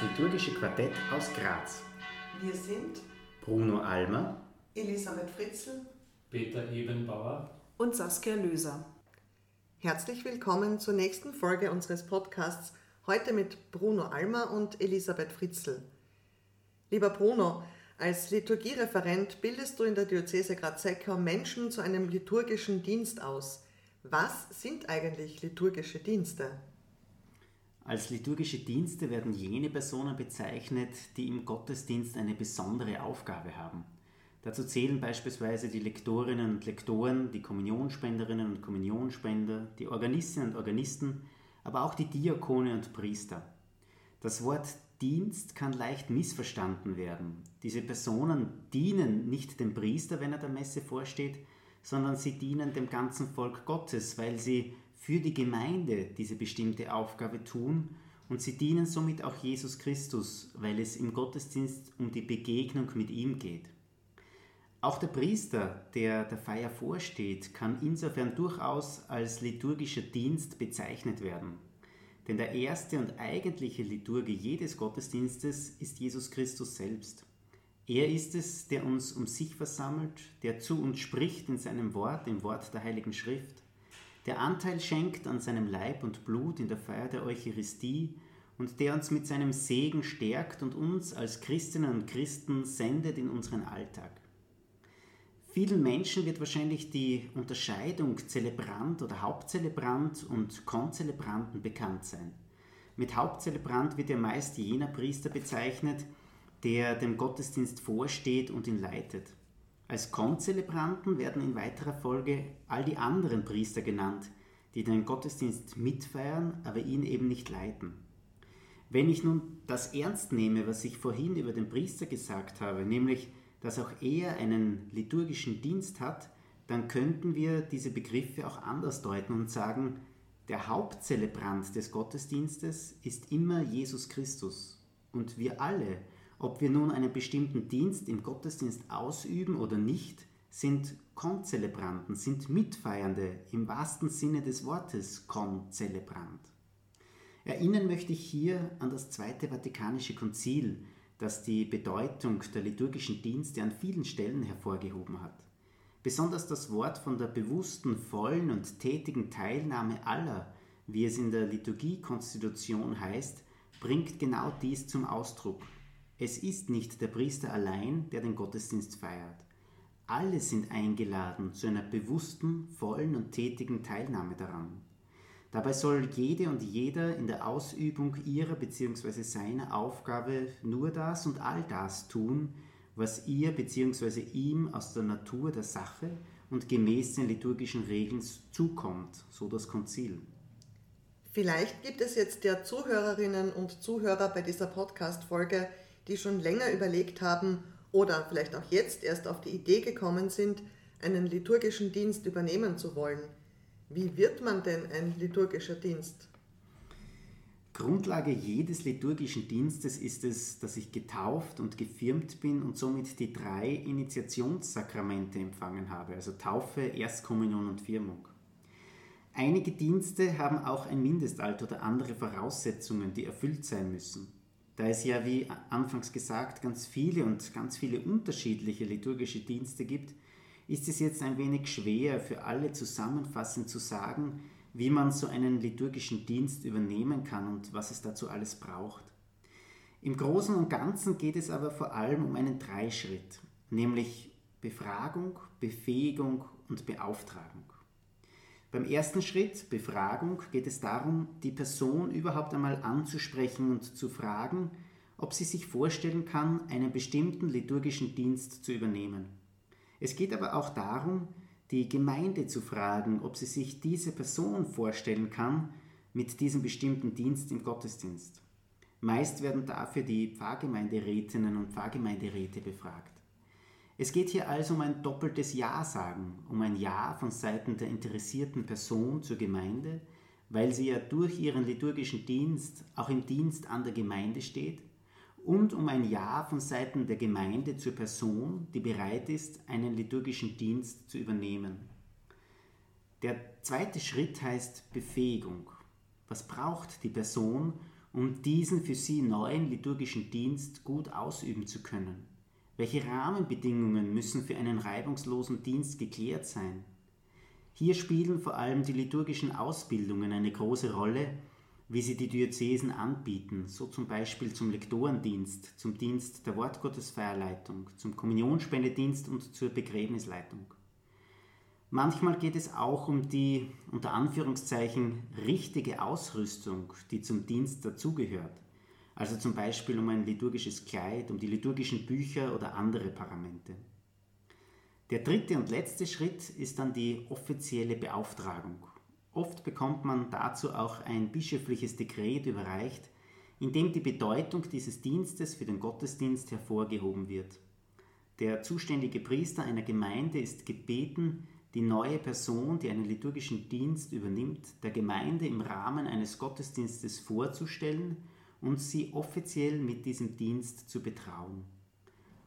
liturgische Quartett aus Graz. Wir sind Bruno Almer, Elisabeth Fritzl, Peter Ebenbauer und Saskia Löser. Herzlich willkommen zur nächsten Folge unseres Podcasts, heute mit Bruno Almer und Elisabeth Fritzl. Lieber Bruno, als Liturgiereferent bildest du in der Diözese Graz-Seckau Menschen zu einem liturgischen Dienst aus. Was sind eigentlich liturgische Dienste? Als liturgische Dienste werden jene Personen bezeichnet, die im Gottesdienst eine besondere Aufgabe haben. Dazu zählen beispielsweise die Lektorinnen und Lektoren, die Kommunionspenderinnen und Kommunionspender, die Organistinnen und Organisten, aber auch die Diakone und Priester. Das Wort Dienst kann leicht missverstanden werden. Diese Personen dienen nicht dem Priester, wenn er der Messe vorsteht, sondern sie dienen dem ganzen Volk Gottes, weil sie für die Gemeinde diese bestimmte Aufgabe tun und sie dienen somit auch Jesus Christus, weil es im Gottesdienst um die Begegnung mit ihm geht. Auch der Priester, der der Feier vorsteht, kann insofern durchaus als liturgischer Dienst bezeichnet werden. Denn der erste und eigentliche Liturge jedes Gottesdienstes ist Jesus Christus selbst. Er ist es, der uns um sich versammelt, der zu uns spricht in seinem Wort, im Wort der Heiligen Schrift der Anteil schenkt an seinem Leib und Blut in der Feier der Eucharistie und der uns mit seinem Segen stärkt und uns als Christinnen und Christen sendet in unseren Alltag. Vielen Menschen wird wahrscheinlich die Unterscheidung Zelebrant oder Hauptzelebrant und Konzelebranten bekannt sein. Mit Hauptzelebrant wird ja meist jener Priester bezeichnet, der dem Gottesdienst vorsteht und ihn leitet. Als Konzelebranten werden in weiterer Folge all die anderen Priester genannt, die den Gottesdienst mitfeiern, aber ihn eben nicht leiten. Wenn ich nun das ernst nehme, was ich vorhin über den Priester gesagt habe, nämlich, dass auch er einen liturgischen Dienst hat, dann könnten wir diese Begriffe auch anders deuten und sagen, der Hauptzelebrant des Gottesdienstes ist immer Jesus Christus. Und wir alle, ob wir nun einen bestimmten Dienst im Gottesdienst ausüben oder nicht, sind Konzelebranten, sind Mitfeiernde im wahrsten Sinne des Wortes Konzelebrant. Erinnern möchte ich hier an das Zweite Vatikanische Konzil, das die Bedeutung der liturgischen Dienste an vielen Stellen hervorgehoben hat. Besonders das Wort von der bewussten, vollen und tätigen Teilnahme aller, wie es in der Liturgiekonstitution heißt, bringt genau dies zum Ausdruck es ist nicht der Priester allein, der den Gottesdienst feiert. Alle sind eingeladen zu einer bewussten, vollen und tätigen Teilnahme daran. Dabei soll jede und jeder in der Ausübung ihrer bzw. seiner Aufgabe nur das und all das tun, was ihr bzw. ihm aus der Natur der Sache und gemäß den liturgischen Regeln zukommt, so das Konzil. Vielleicht gibt es jetzt der Zuhörerinnen und Zuhörer bei dieser Podcast-Folge die schon länger überlegt haben oder vielleicht auch jetzt erst auf die Idee gekommen sind, einen liturgischen Dienst übernehmen zu wollen. Wie wird man denn ein liturgischer Dienst? Grundlage jedes liturgischen Dienstes ist es, dass ich getauft und gefirmt bin und somit die drei Initiationssakramente empfangen habe, also Taufe, Erstkommunion und Firmung. Einige Dienste haben auch ein Mindestalter oder andere Voraussetzungen, die erfüllt sein müssen. Da es ja, wie anfangs gesagt, ganz viele und ganz viele unterschiedliche liturgische Dienste gibt, ist es jetzt ein wenig schwer für alle zusammenfassend zu sagen, wie man so einen liturgischen Dienst übernehmen kann und was es dazu alles braucht. Im Großen und Ganzen geht es aber vor allem um einen Dreischritt, nämlich Befragung, Befähigung und Beauftragung. Beim ersten Schritt, Befragung, geht es darum, die Person überhaupt einmal anzusprechen und zu fragen, ob sie sich vorstellen kann, einen bestimmten liturgischen Dienst zu übernehmen. Es geht aber auch darum, die Gemeinde zu fragen, ob sie sich diese Person vorstellen kann mit diesem bestimmten Dienst im Gottesdienst. Meist werden dafür die Pfarrgemeinderätinnen und Pfarrgemeinderäte befragt. Es geht hier also um ein doppeltes Ja sagen, um ein Ja von Seiten der interessierten Person zur Gemeinde, weil sie ja durch ihren liturgischen Dienst auch im Dienst an der Gemeinde steht, und um ein Ja von Seiten der Gemeinde zur Person, die bereit ist, einen liturgischen Dienst zu übernehmen. Der zweite Schritt heißt Befähigung. Was braucht die Person, um diesen für sie neuen liturgischen Dienst gut ausüben zu können? Welche Rahmenbedingungen müssen für einen reibungslosen Dienst geklärt sein? Hier spielen vor allem die liturgischen Ausbildungen eine große Rolle, wie sie die Diözesen anbieten, so zum Beispiel zum Lektorendienst, zum Dienst der Wortgottesfeierleitung, zum Kommunionspendedienst und zur Begräbnisleitung. Manchmal geht es auch um die unter Anführungszeichen richtige Ausrüstung, die zum Dienst dazugehört. Also zum Beispiel um ein liturgisches Kleid, um die liturgischen Bücher oder andere Paramente. Der dritte und letzte Schritt ist dann die offizielle Beauftragung. Oft bekommt man dazu auch ein bischöfliches Dekret überreicht, in dem die Bedeutung dieses Dienstes für den Gottesdienst hervorgehoben wird. Der zuständige Priester einer Gemeinde ist gebeten, die neue Person, die einen liturgischen Dienst übernimmt, der Gemeinde im Rahmen eines Gottesdienstes vorzustellen und sie offiziell mit diesem Dienst zu betrauen.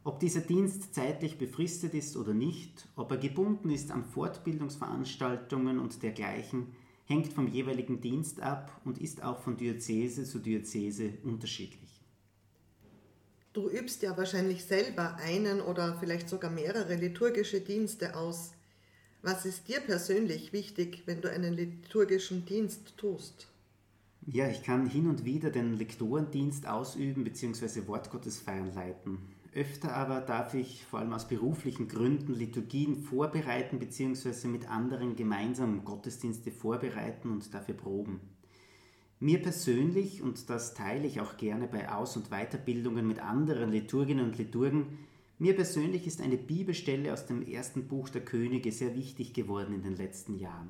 Ob dieser Dienst zeitlich befristet ist oder nicht, ob er gebunden ist an Fortbildungsveranstaltungen und dergleichen, hängt vom jeweiligen Dienst ab und ist auch von Diözese zu Diözese unterschiedlich. Du übst ja wahrscheinlich selber einen oder vielleicht sogar mehrere liturgische Dienste aus. Was ist dir persönlich wichtig, wenn du einen liturgischen Dienst tust? Ja, ich kann hin und wieder den Lektorendienst ausüben bzw. Wortgottesfeiern leiten. Öfter aber darf ich vor allem aus beruflichen Gründen Liturgien vorbereiten bzw. mit anderen gemeinsam Gottesdienste vorbereiten und dafür proben. Mir persönlich, und das teile ich auch gerne bei Aus- und Weiterbildungen mit anderen Liturginnen und Liturgen, mir persönlich ist eine Bibelstelle aus dem ersten Buch der Könige sehr wichtig geworden in den letzten Jahren.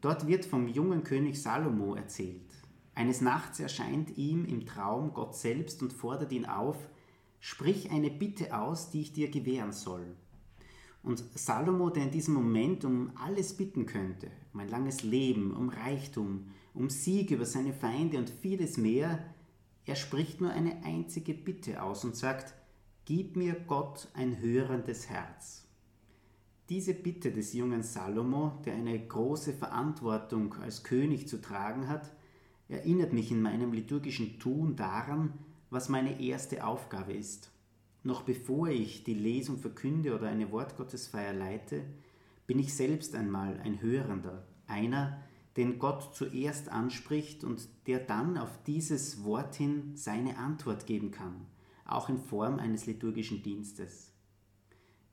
Dort wird vom jungen König Salomo erzählt. Eines Nachts erscheint ihm im Traum Gott selbst und fordert ihn auf, sprich eine Bitte aus, die ich dir gewähren soll. Und Salomo, der in diesem Moment um alles bitten könnte, um ein langes Leben, um Reichtum, um Sieg über seine Feinde und vieles mehr, er spricht nur eine einzige Bitte aus und sagt, Gib mir Gott ein hörendes Herz. Diese Bitte des jungen Salomo, der eine große Verantwortung als König zu tragen hat, erinnert mich in meinem liturgischen Tun daran, was meine erste Aufgabe ist. Noch bevor ich die Lesung verkünde oder eine Wortgottesfeier leite, bin ich selbst einmal ein Hörender, einer, den Gott zuerst anspricht und der dann auf dieses Wort hin seine Antwort geben kann auch in Form eines liturgischen Dienstes.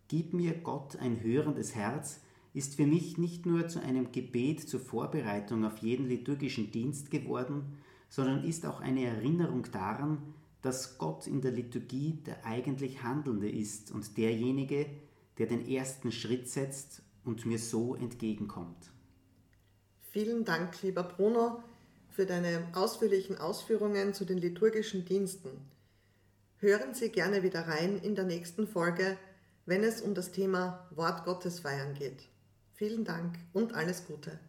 Gib mir Gott ein hörendes Herz ist für mich nicht nur zu einem Gebet zur Vorbereitung auf jeden liturgischen Dienst geworden, sondern ist auch eine Erinnerung daran, dass Gott in der Liturgie der eigentlich Handelnde ist und derjenige, der den ersten Schritt setzt und mir so entgegenkommt. Vielen Dank, lieber Bruno, für deine ausführlichen Ausführungen zu den liturgischen Diensten. Hören Sie gerne wieder rein in der nächsten Folge, wenn es um das Thema Wort Gottes feiern geht. Vielen Dank und alles Gute.